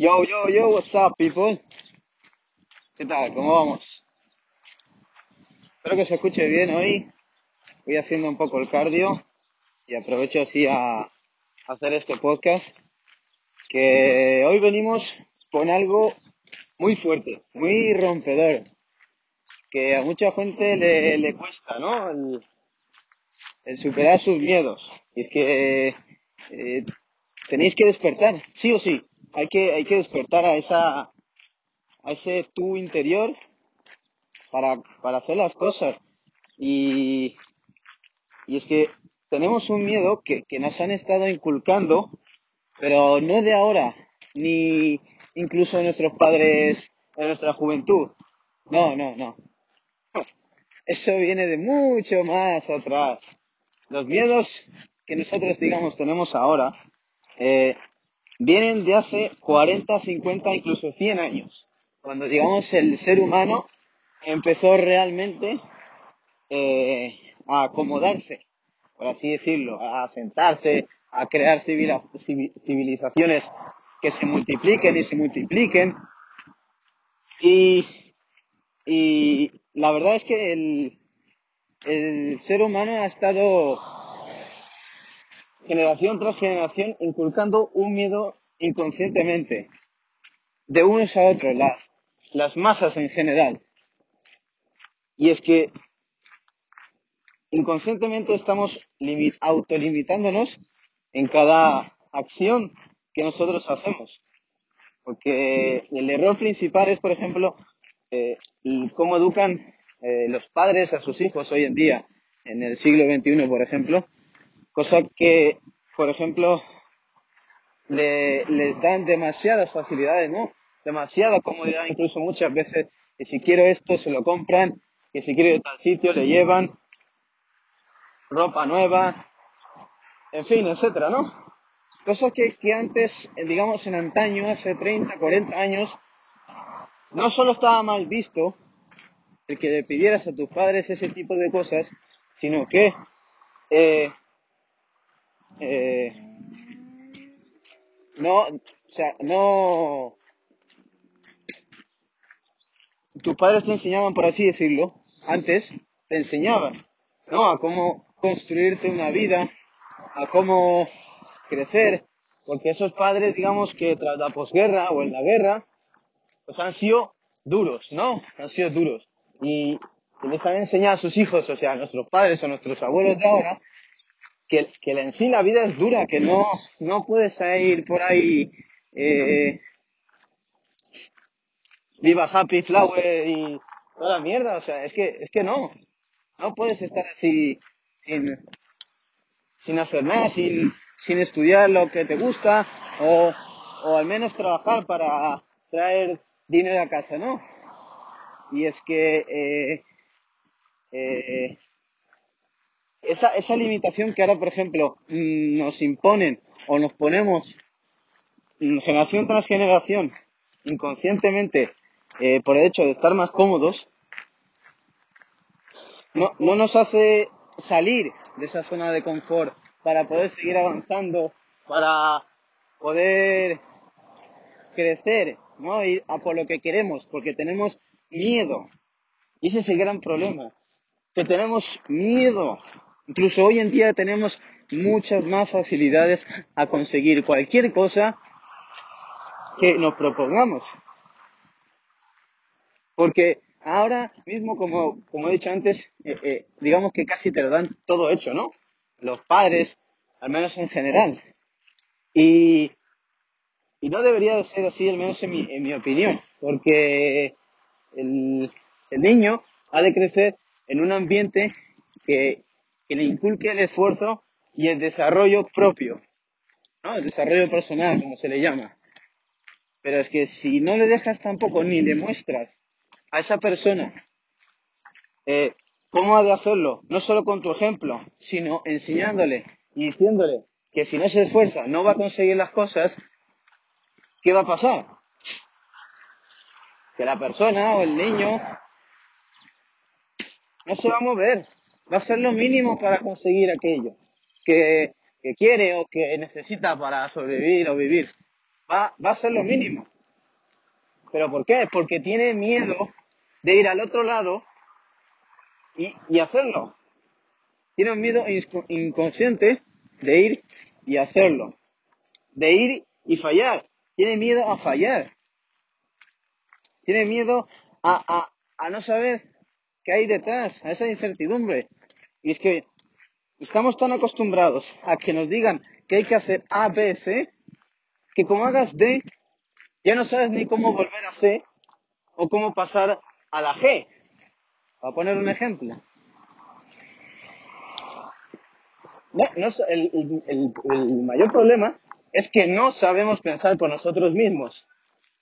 Yo, yo, yo, what's up, people? ¿Qué tal? ¿Cómo vamos? Espero que se escuche bien hoy. Voy haciendo un poco el cardio y aprovecho así a hacer este podcast. Que hoy venimos con algo muy fuerte, muy rompedor. Que a mucha gente le, le cuesta, ¿no? El, superar sus miedos. Y es que eh, tenéis que despertar, sí o sí. Hay que, hay que despertar a esa, a ese tú interior para, para hacer las cosas. Y, y es que tenemos un miedo que, que nos han estado inculcando, pero no de ahora, ni incluso nuestros padres de nuestra juventud. No, no, no. Eso viene de mucho más atrás. Los miedos que nosotros, digamos, tenemos ahora, eh, vienen de hace 40, 50, incluso 100 años, cuando, digamos, el ser humano empezó realmente eh, a acomodarse, por así decirlo, a sentarse, a crear civilizaciones que se multipliquen y se multipliquen. Y, y la verdad es que el, el ser humano ha estado generación tras generación inculcando un miedo inconscientemente de unos a otros, las, las masas en general. Y es que inconscientemente estamos limi- autolimitándonos en cada acción que nosotros hacemos. Porque el error principal es, por ejemplo, eh, cómo educan eh, los padres a sus hijos hoy en día, en el siglo XXI, por ejemplo, cosa que, por ejemplo, le, les dan demasiadas facilidades, ¿no? Demasiada comodidad, incluso muchas veces, que si quiero esto se lo compran, que si quiero ir a tal sitio le llevan, ropa nueva, en fin, etcétera, ¿no? Cosas que, que antes, eh, digamos en antaño, hace 30, 40 años, no solo estaba mal visto el que le pidieras a tus padres ese tipo de cosas, sino que eh, eh, no, o sea, no, tus padres te enseñaban, por así decirlo, antes te enseñaban, ¿no? A cómo construirte una vida, a cómo crecer, porque esos padres, digamos que tras la posguerra o en la guerra, pues han sido duros, ¿no? Han sido duros. Y, les han enseñado a sus hijos, o sea, a nuestros padres o nuestros abuelos de ahora, que, que en sí la vida es dura, que no, no puedes ir por ahí, eh, viva Happy Flower y toda la mierda, o sea, es que, es que no, no puedes estar así sin, sin hacer nada, sin, sin estudiar lo que te gusta o, o al menos trabajar para traer dinero a casa, ¿no? Y es que eh, eh, esa, esa limitación que ahora, por ejemplo, mm, nos imponen o nos ponemos mm, generación tras generación inconscientemente eh, por el hecho de estar más cómodos, no, no nos hace salir de esa zona de confort para poder seguir avanzando, para poder crecer, ¿no? Ir a por lo que queremos, porque tenemos miedo. Y ese es el gran problema, que tenemos miedo. Incluso hoy en día tenemos muchas más facilidades a conseguir cualquier cosa que nos propongamos. Porque ahora mismo, como, como he dicho antes, eh, eh, digamos que casi te lo dan todo hecho, ¿no? Los padres, al menos en general. Y, y no debería de ser así, al menos en mi, en mi opinión, porque el, el niño ha de crecer en un ambiente que, que le inculque el esfuerzo y el desarrollo propio, ¿no? El desarrollo personal, como se le llama. Pero es que si no le dejas tampoco ni le muestras a esa persona eh, cómo ha de hacerlo, no solo con tu ejemplo, sino enseñándole y diciéndole que si no se esfuerza no va a conseguir las cosas, ¿qué va a pasar? Que la persona o el niño no se va a mover, va a hacer lo mínimo para conseguir aquello que, que quiere o que necesita para sobrevivir o vivir. va, va a hacer lo mínimo. ¿Pero por qué? Porque tiene miedo de ir al otro lado y, y hacerlo. Tiene un miedo inconsciente de ir y hacerlo. De ir y fallar. Tiene miedo a fallar. Tiene miedo a, a, a no saber qué hay detrás, a esa incertidumbre. Y es que estamos tan acostumbrados a que nos digan que hay que hacer A, B, C, que como hagas D, ya no sabes ni cómo volver a C o cómo pasar a la G. Voy a poner un ejemplo. No, el, el, el, mayor problema es que no sabemos pensar por nosotros mismos.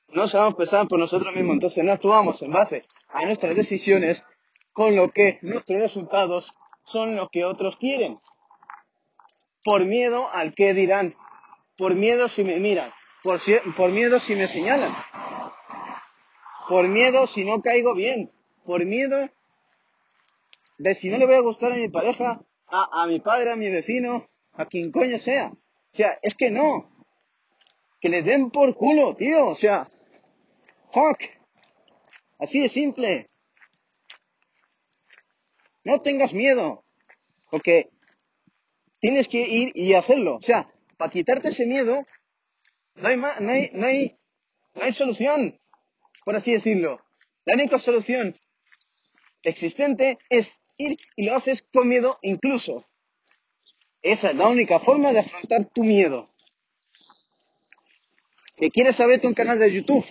No sabemos pensar por nosotros mismos, entonces no actuamos en base a nuestras decisiones con lo que nuestros resultados son lo que otros quieren. Por miedo al que dirán, por miedo si me miran, por, por miedo si me señalan, por miedo si no caigo bien, por miedo de si no le voy a gustar a mi pareja, a, a mi padre, a mi vecino, a quien coño sea. O sea, es que no. Que les den por culo, tío. O sea, fuck. Así de simple. No tengas miedo. Porque tienes que ir y hacerlo. O sea, para quitarte ese miedo, no hay, no hay, no hay, no hay solución, por así decirlo. La única solución existente es ir y lo haces con miedo incluso. Esa es la única forma de afrontar tu miedo. Que quieres abrirte un canal de YouTube,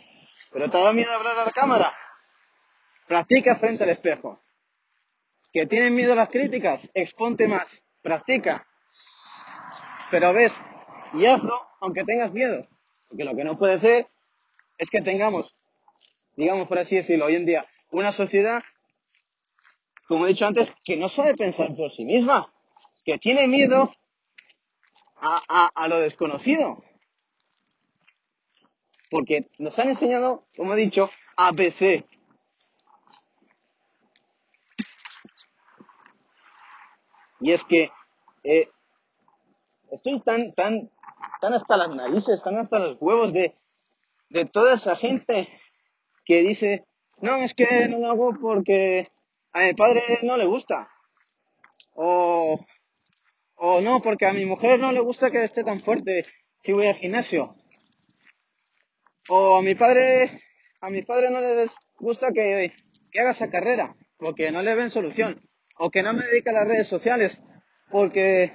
pero te da miedo hablar a la cámara. Practica frente al espejo. Que tienes miedo a las críticas, exponte más. Practica. Pero ves y hazlo aunque tengas miedo. Porque lo que no puede ser es que tengamos, digamos por así decirlo, hoy en día, una sociedad como he dicho antes, que no sabe pensar por sí misma, que tiene miedo a lo desconocido. Porque nos han enseñado, como he dicho, ABC. Y es que eh, estoy tan, tan, tan hasta las narices, tan hasta los huevos de, de toda esa gente que dice, no, es que no lo hago porque a mi padre no le gusta. O, o no, porque a mi mujer no le gusta que esté tan fuerte si voy al gimnasio. O a mi padre, a mi padre no le gusta que, que haga esa carrera, porque no le ven solución. O que no me dedique a las redes sociales, porque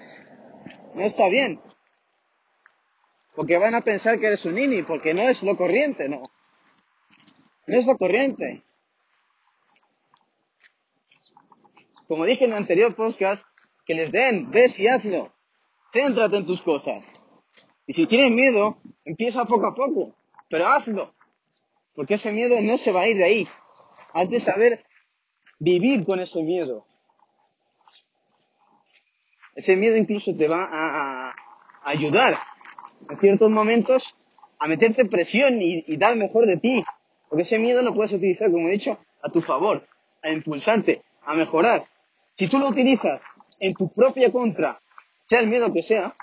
no está bien. Porque van a pensar que eres un nini, porque no es lo corriente, no. No es lo corriente. como dije en el anterior podcast, que les den, ves y hazlo. Céntrate en tus cosas. Y si tienes miedo, empieza poco a poco, pero hazlo. Porque ese miedo no se va a ir de ahí. Has de saber vivir con ese miedo. Ese miedo incluso te va a, ayudar en ciertos momentos a meterte presión y, y dar mejor de ti. Porque ese miedo lo puedes utilizar, como he dicho, a tu favor, a impulsarte, a mejorar. Si tú lo utilizas en tu propia contra, sea el miedo que sea,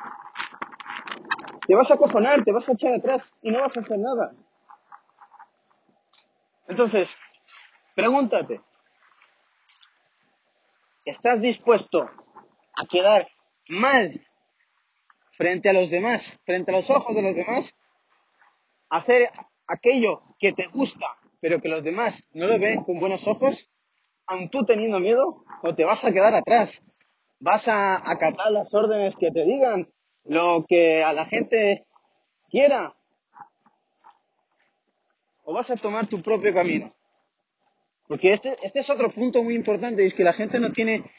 te vas a cojonar, te vas a echar atrás y no vas a hacer nada. Entonces, pregúntate, ¿estás dispuesto a quedar mal frente a los demás, frente a los ojos de los demás? ¿Hacer aquello que te gusta, pero que los demás no lo ven con buenos ojos? aun tú teniendo miedo, o te vas a quedar atrás. Vas a acatar las órdenes que te digan, lo que a la gente quiera. O vas a tomar tu propio camino. Porque este, este es otro punto muy importante, es que la gente no tiene,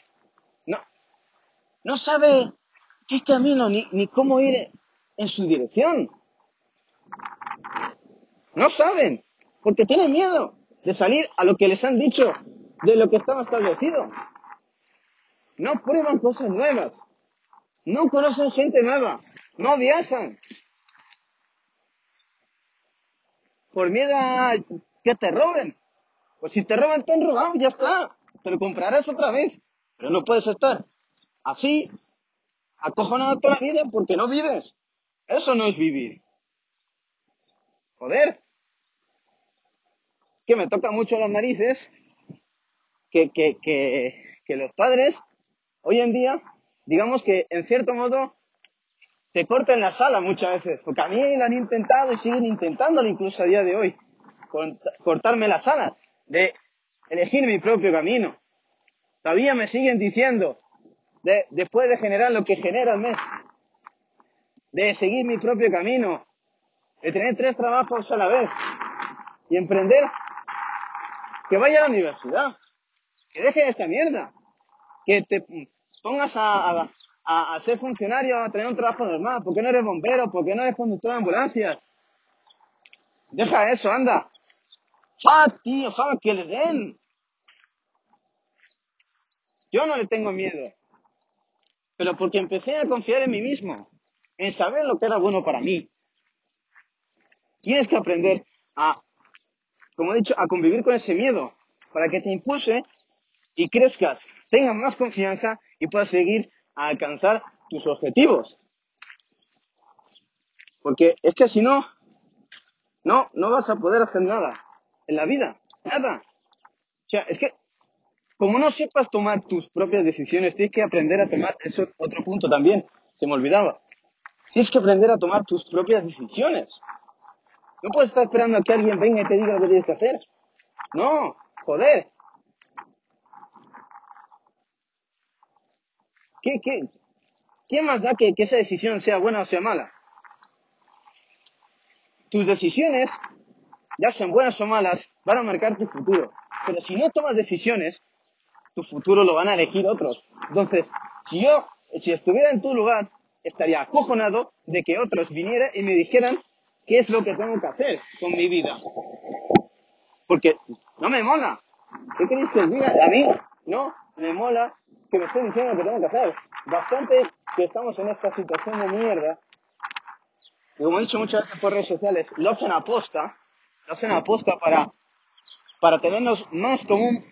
no sabe qué camino ni, ni cómo ir en su dirección. No saben, porque tienen miedo de salir a lo que les han dicho de lo que estaba establecido. No prueban cosas nuevas. No conocen gente nueva. No viajan. Por miedo a que te roben. Pues si te roban, te han robado, ya está. Te lo comprarás otra vez. Pero no puedes estar así, acojonado toda la vida porque no vives. Eso no es vivir. joder, que me toca mucho las narices que, que, que, que los padres hoy en día, digamos que en cierto modo te cortan la sala muchas veces, porque a mí lo han intentado y siguen intentándolo incluso a día de hoy, cortarme las alas, de elegir mi propio camino. Todavía me siguen diciendo, de, después de generar lo que genera el mes, de seguir mi propio camino, de tener tres trabajos a la vez y emprender, que vaya a la universidad, que deje esta mierda, que te pongas a, a, ser funcionario, a tener un trabajo normal, ¿por qué no eres bombero? ¿Por qué no eres conductor de ambulancia? Deja eso, anda. ¡Ja, tío! ¡Ja, que le den! Yo no le tengo miedo. Pero porque empecé a confiar en mí mismo, en saber lo que era bueno para mí. Tienes que aprender a, como he dicho, a convivir con ese miedo, para que te impulse y crezcas, tengas más confianza y puedas seguir a alcanzar tus objetivos. Porque es que si no, no, no vas a poder hacer nada en la vida, nada. O sea, es que como no sepas tomar tus propias decisiones, tienes que aprender a tomar, eso otro punto también, se me olvidaba. Tienes que aprender a tomar tus propias decisiones. No puedes estar esperando a que alguien venga y te diga lo que tienes que hacer. No, joder. ¿Qué, qué más da que, que esa decisión sea buena o sea mala? Tus decisiones, ya sean buenas o malas, van a marcar tu futuro. Pero si no tomas decisiones, tu futuro lo van a elegir otros. Entonces, si yo, si estuviera en tu lugar, estaría acojonado de que otros vinieran y me dijeran qué es lo que tengo que hacer con mi vida. Porque no me mola. ¿Qué queréis que os? A mí no me mola que me estén diciendo lo que tengo que hacer. Bastante que estamos en esta situación de mierda. Y como he dicho muchas veces por redes sociales, lo hacen aposta. Lo hacen aposta para, para tenernos más como un,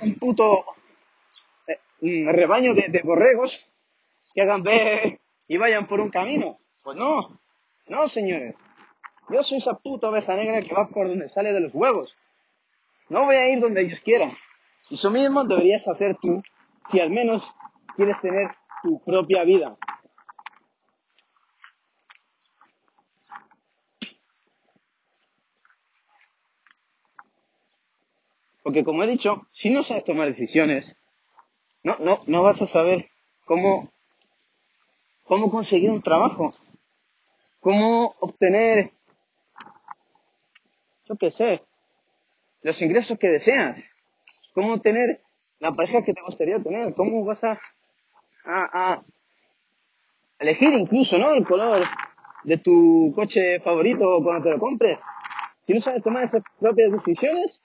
un puto un rebaño de, borregos que hagan ver y vayan por un camino. Pues no, no, señores. Yo soy esa puta oveja negra que va por donde sale de los huevos. No voy a ir donde ellos quieran. Y Eso mismo deberías hacer tú si al menos quieres tener tu propia vida. Porque como he dicho, si no sabes tomar decisiones, no, no, no vas a saber cómo, cómo conseguir un trabajo, cómo obtener, yo qué sé, los ingresos que deseas, cómo tener la pareja que te gustaría tener, cómo vas a, a, a elegir incluso, ¿no? El color de tu coche favorito cuando te lo compres. Si no sabes tomar esas propias decisiones,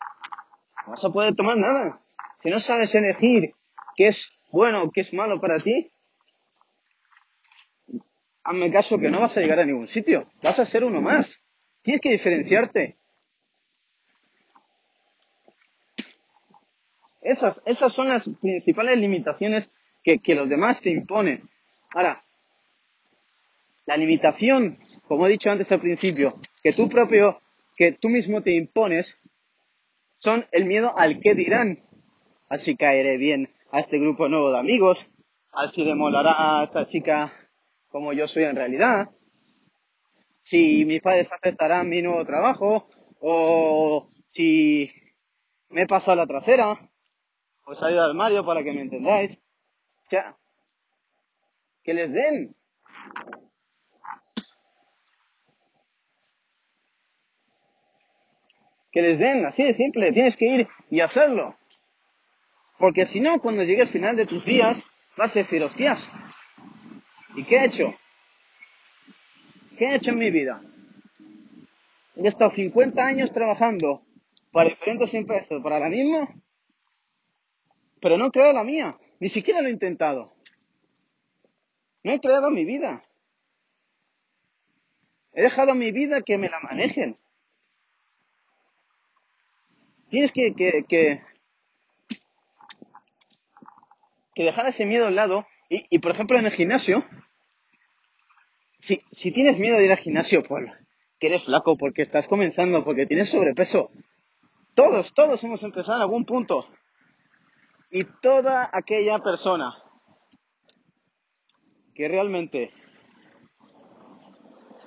no vas a poder tomar nada. Si no sabes elegir qué es bueno o qué es malo para ti, hazme caso que no vas a llegar a ningún sitio. Vas a ser uno más. Tienes que diferenciarte. Esas, esas son las principales limitaciones que, que los demás te imponen. Ahora, la limitación, como he dicho antes al principio, que tú propio, que tú mismo te impones, son el miedo al que dirán. Así caeré bien, a este grupo nuevo de amigos, así le molará a esta chica como yo soy en realidad, si mis padres aceptarán mi nuevo trabajo, o si me he pasado la trasera, o salido del armario para que me entendáis. O sea, que les den. Que les den, así de simple, tienes que ir y hacerlo. Porque si no, cuando llegue el final de tus días, vas a decir, hostias, ¿y qué he hecho? ¿Qué he hecho en mi vida? He estado 50 años trabajando para diferentes empresas, para la misma, pero no he creado la mía. Ni siquiera lo he intentado. No he creado mi vida. He dejado mi vida que me la manejen. Tienes que, que, que, que dejar ese miedo al lado. Y, y por ejemplo, en el gimnasio, si, si tienes miedo de ir al gimnasio, pues porque eres flaco, porque estás comenzando, porque tienes sobrepeso. Todos, todos hemos empezado en algún punto. Y toda aquella persona que realmente,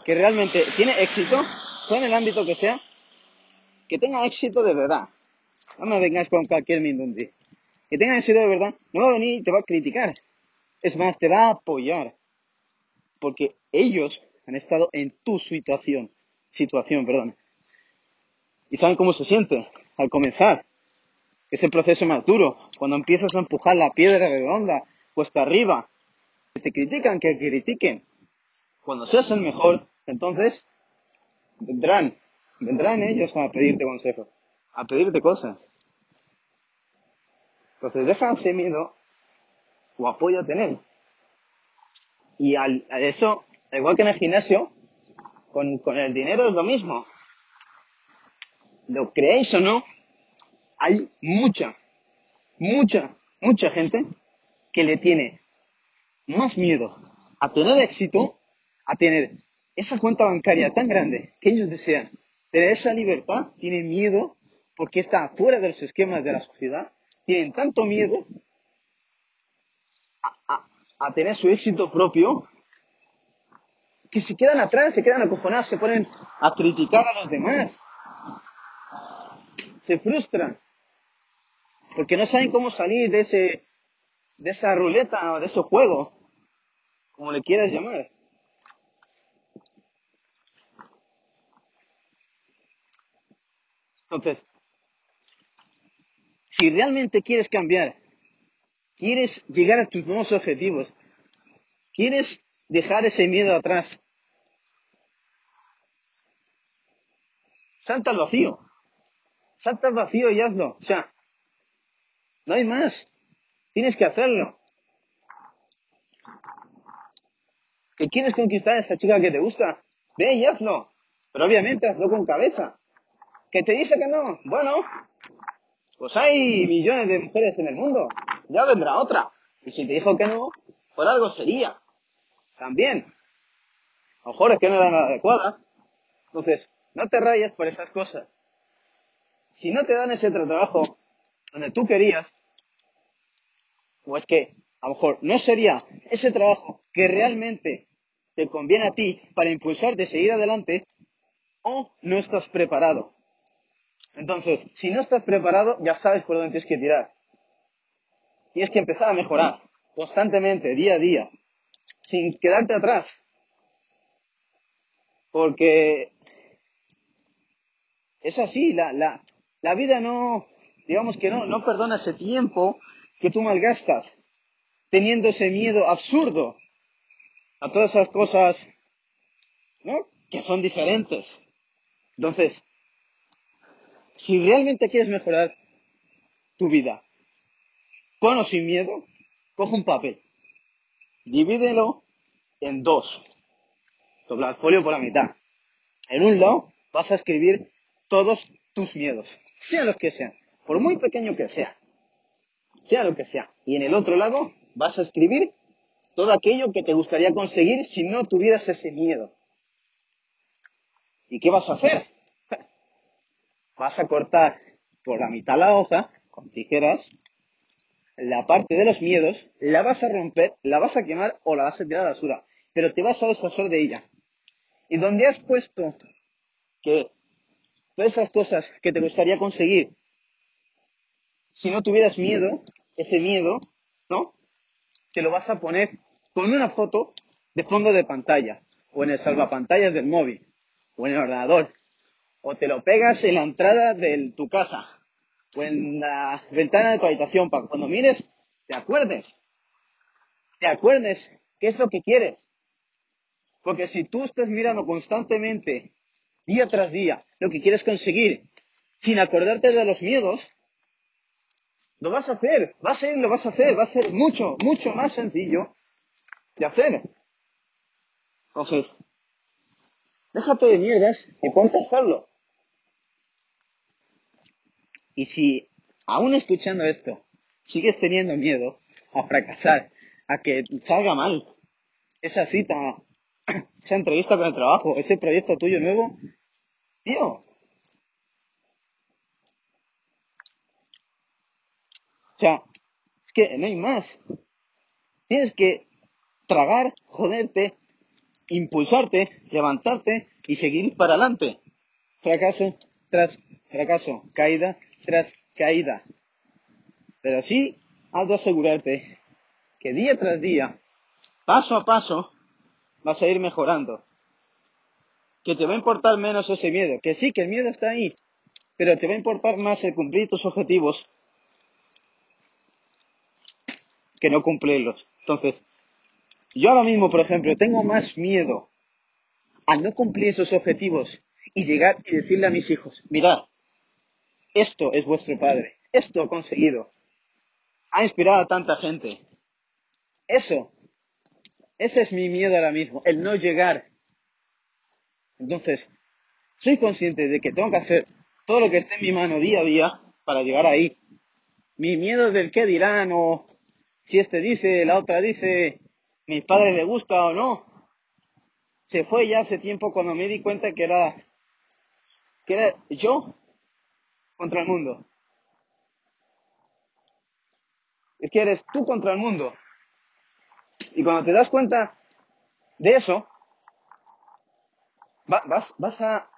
que realmente tiene éxito, sea en el ámbito que sea, que tenga éxito de verdad. No me vengáis con cualquier mindundi. Que tenga éxito de verdad, no va a venir y te va a criticar. Es más, te va a apoyar. Porque ellos han estado en tu situación. Situación, perdón. Y saben cómo se siente al comenzar. Es el proceso más duro. Cuando empiezas a empujar la piedra redonda, cuesta arriba. Que te critican, que critiquen. Cuando seas el mejor, entonces vendrán, vendrán ellos a pedirte consejo, a pedirte cosas. Entonces deja ese miedo o apóyate en él. Y al, a eso, igual que en el gimnasio, con, con el dinero es lo mismo. Lo creéis o no, hay mucha, mucha, mucha gente que le tiene más miedo a tener éxito, a tener esa cuenta bancaria tan grande que ellos desean, tener esa libertad, tienen miedo porque está fuera de los esquemas de la sociedad, tienen tanto miedo a, a tener su éxito propio que se quedan atrás, se quedan acojonados, se ponen a criticar a los demás, se frustran porque no saben cómo salir de ese, de esa ruleta o de ese juego, como le quieras llamar. Entonces, si realmente quieres cambiar, quieres llegar a tus nuevos objetivos, quieres dejar ese miedo atrás, salta al vacío, salta al vacío y hazlo. O sea, no hay más. Tienes que hacerlo. ¿Que quieres conquistar a esa chica que te gusta? Ve y hazlo. Pero obviamente hazlo con cabeza. ¿Que te dice que no? Bueno, pues hay millones de mujeres en el mundo. Ya vendrá otra. Y si te dijo que no, por algo sería. También. A lo mejor es que no era la adecuada. Entonces, no te rayes por esas cosas. Si no te dan ese trabajo donde tú querías, o es que a lo mejor no sería ese trabajo que realmente te conviene a ti para impulsarte a seguir adelante, o no estás preparado. Entonces, si no estás preparado, ya sabes por dónde tienes que tirar. Tienes que empezar a mejorar constantemente, día a día, sin quedarte atrás. Porque es así, la, la, la vida no, digamos que no, no perdona ese tiempo que tú malgastas teniendo ese miedo absurdo a todas esas cosas, ¿no? Que son diferentes. Entonces, si realmente quieres mejorar tu vida, con o sin miedo, coge un papel, divídelo en dos, dobla el folio por la mitad. En un lado vas a escribir todos tus miedos, sean los que sean, por muy pequeño que sea sea lo que sea. Y en el otro lado vas a escribir todo aquello que te gustaría conseguir si no tuvieras ese miedo. ¿Y qué vas a hacer? Vas a cortar por la mitad la hoja con tijeras, la parte de los miedos, la vas a romper, la vas a quemar o la vas a tirar a la basura, pero te vas a deshacer de ella. Y donde has puesto que todas esas cosas que te gustaría conseguir, si no tuvieras miedo, ese miedo, ¿no? Que lo vas a poner con una foto de fondo de pantalla, o en el salvapantallas del móvil, o en el ordenador, o te lo pegas en la entrada de tu casa, o en la ventana de tu habitación, para cuando mires, te acuerdes, te acuerdes qué es lo que quieres. Porque si tú estás mirando constantemente, día tras día, lo que quieres conseguir, sin acordarte de los miedos, lo vas a hacer, va a ser, lo vas a hacer, va a ser mucho, mucho más sencillo de hacer. Entonces, déjate de mierdas y ponte a hacerlo. Y si, aún escuchando esto, sigues teniendo miedo a fracasar, a que salga mal esa cita, esa entrevista con el trabajo, ese proyecto tuyo nuevo, Tío. O sea, es que no hay más. Tienes que tragar, joderte, impulsarte, levantarte y seguir para adelante. Fracaso tras fracaso, caída tras caída. Pero sí has de asegurarte que día tras día, paso a paso, vas a ir mejorando. Que te va a importar menos ese miedo. Que sí, que el miedo está ahí. Pero te va a importar más el cumplir tus objetivos que no cumplirlos. Entonces, yo ahora mismo, por ejemplo, tengo más miedo a no cumplir esos objetivos y llegar y decirle a mis hijos, mirad, esto es vuestro padre, esto ha conseguido, ha inspirado a tanta gente. Eso, ese es mi miedo ahora mismo, el no llegar. Entonces, soy consciente de que tengo que hacer todo lo que esté en mi mano día a día para llegar ahí. Mi miedo del qué dirán o si este dice, la otra dice, mi padre le gusta o no, se fue ya hace tiempo cuando me di cuenta que era, que era yo contra el mundo. Es que eres tú contra el mundo. Y cuando te das cuenta de eso, vas, vas, a,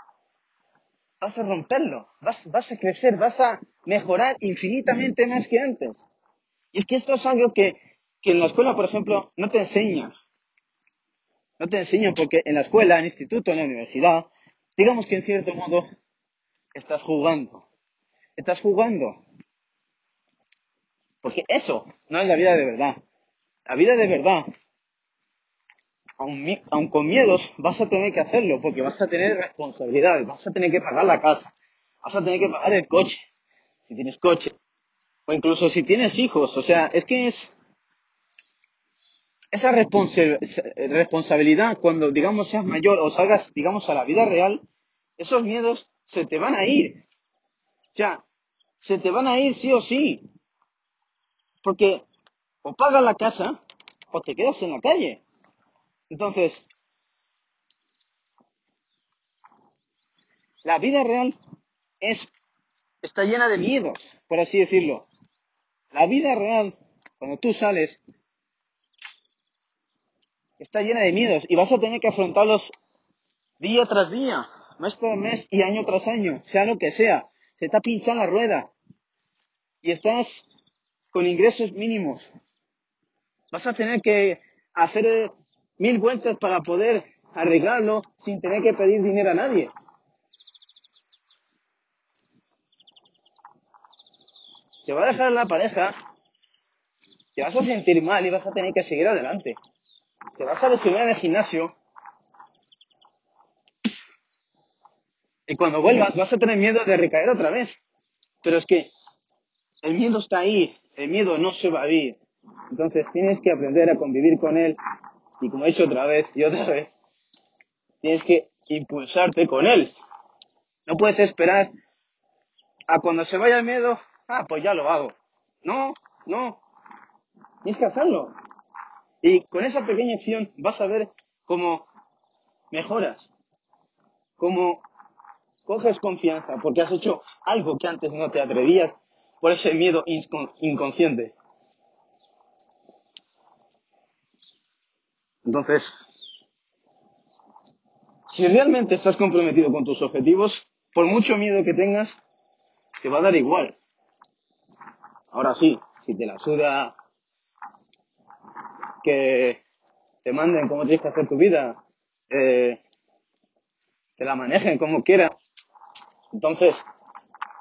vas a romperlo, vas, vas a crecer, vas a mejorar infinitamente más que antes. Y es que esto es algo que, que en la escuela, por ejemplo, no te enseñan. No te enseñan porque en la escuela, en el instituto, en la universidad, digamos que en cierto modo estás jugando. Estás jugando. Porque eso no es la vida de verdad. La vida de verdad, aun, aun con miedos, vas a tener que hacerlo porque vas a tener responsabilidades, vas a tener que pagar la casa, vas a tener que pagar el coche, si tienes coche, o incluso si tienes hijos. O sea, es que es, esa responsabilidad cuando, digamos, seas mayor o salgas, digamos, a la vida real, esos miedos se te van a ir. O sea, se te van a ir sí o sí. Porque o pagas la casa o te quedas en la calle. Entonces, la vida real es, está llena de miedos, por así decirlo. La vida real, cuando tú sales, está llena de miedos y vas a tener que afrontarlos día tras día, mes tras mes y año tras año, sea lo que sea. Se está pinchando la rueda y estás con ingresos mínimos. Vas a tener que hacer eh, mil vueltas para poder arreglarlo sin tener que pedir dinero a nadie. Te va a dejar la pareja, te vas a sentir mal y vas a tener que seguir adelante te vas a lesionar en el gimnasio y cuando vuelvas vas a tener miedo de recaer otra vez. Pero es que el miedo está ahí, el miedo no se va a ir. Entonces tienes que aprender a convivir con él y como he dicho otra vez y otra vez, tienes que impulsarte con él. No puedes esperar a cuando se vaya el miedo, ah, pues ya lo hago. No, no. Tienes que hacerlo. Y con esa pequeña acción vas a ver cómo mejoras, cómo coges confianza, porque has hecho algo que antes no te atrevías por ese miedo inconsciente. Entonces, si realmente estás comprometido con tus objetivos, por mucho miedo que tengas, te va a dar igual. Ahora sí, si te la suda que te manden cómo tienes que hacer tu vida, eh, te la manejen como quieran. Entonces,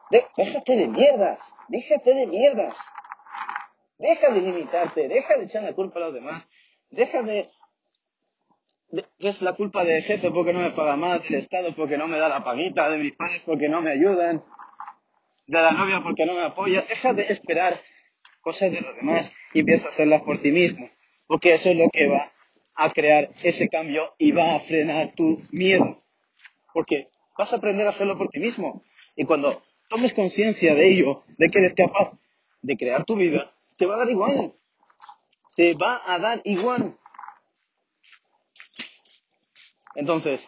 déjate de mierdas, déjate de mierdas. Deja de limitarte, deja de echar la culpa a los demás, deja de, que es la culpa del jefe porque no me paga más, del Estado porque no me da la paguita, de mis padres porque no me ayudan, de la novia porque no me apoya. Deja de esperar cosas de los demás y empieza a hacerlas por ti mismo porque eso es lo que va a crear ese cambio y va a frenar tu miedo, porque vas a aprender a hacerlo por ti mismo. Y cuando tomes conciencia de ello, de que eres capaz de crear tu vida, te va a dar igual. Te va a dar igual. Entonces,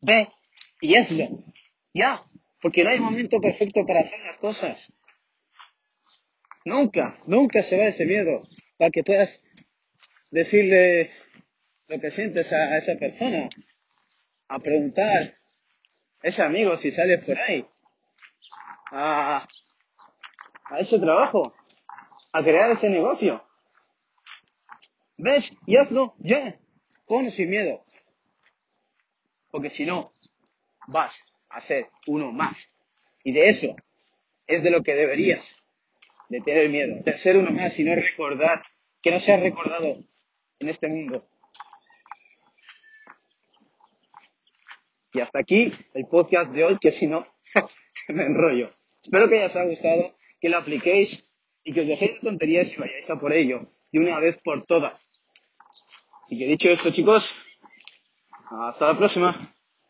Ve y hazlo. Ya. Porque no hay momento perfecto para hacer las cosas. Nunca, nunca se va ese miedo. Para que puedas decirle lo que sientes a, esa persona. A preguntar a ese amigo si sales por ahí. A, a ese trabajo. A crear ese negocio. ¿Ves? Y hazlo ya. Con sin miedo. Porque si no, vas a ser uno más. Y de eso es de lo que deberías de tener miedo. De ser uno más y no recordar, que no seas recordado en este mundo. Y hasta aquí el podcast de hoy, que si no, me enrollo. Espero que os haya gustado, que lo apliquéis y que os dejéis de tonterías y vayáis a por ello, de una vez por todas. Así que dicho esto, chicos, hasta la próxima.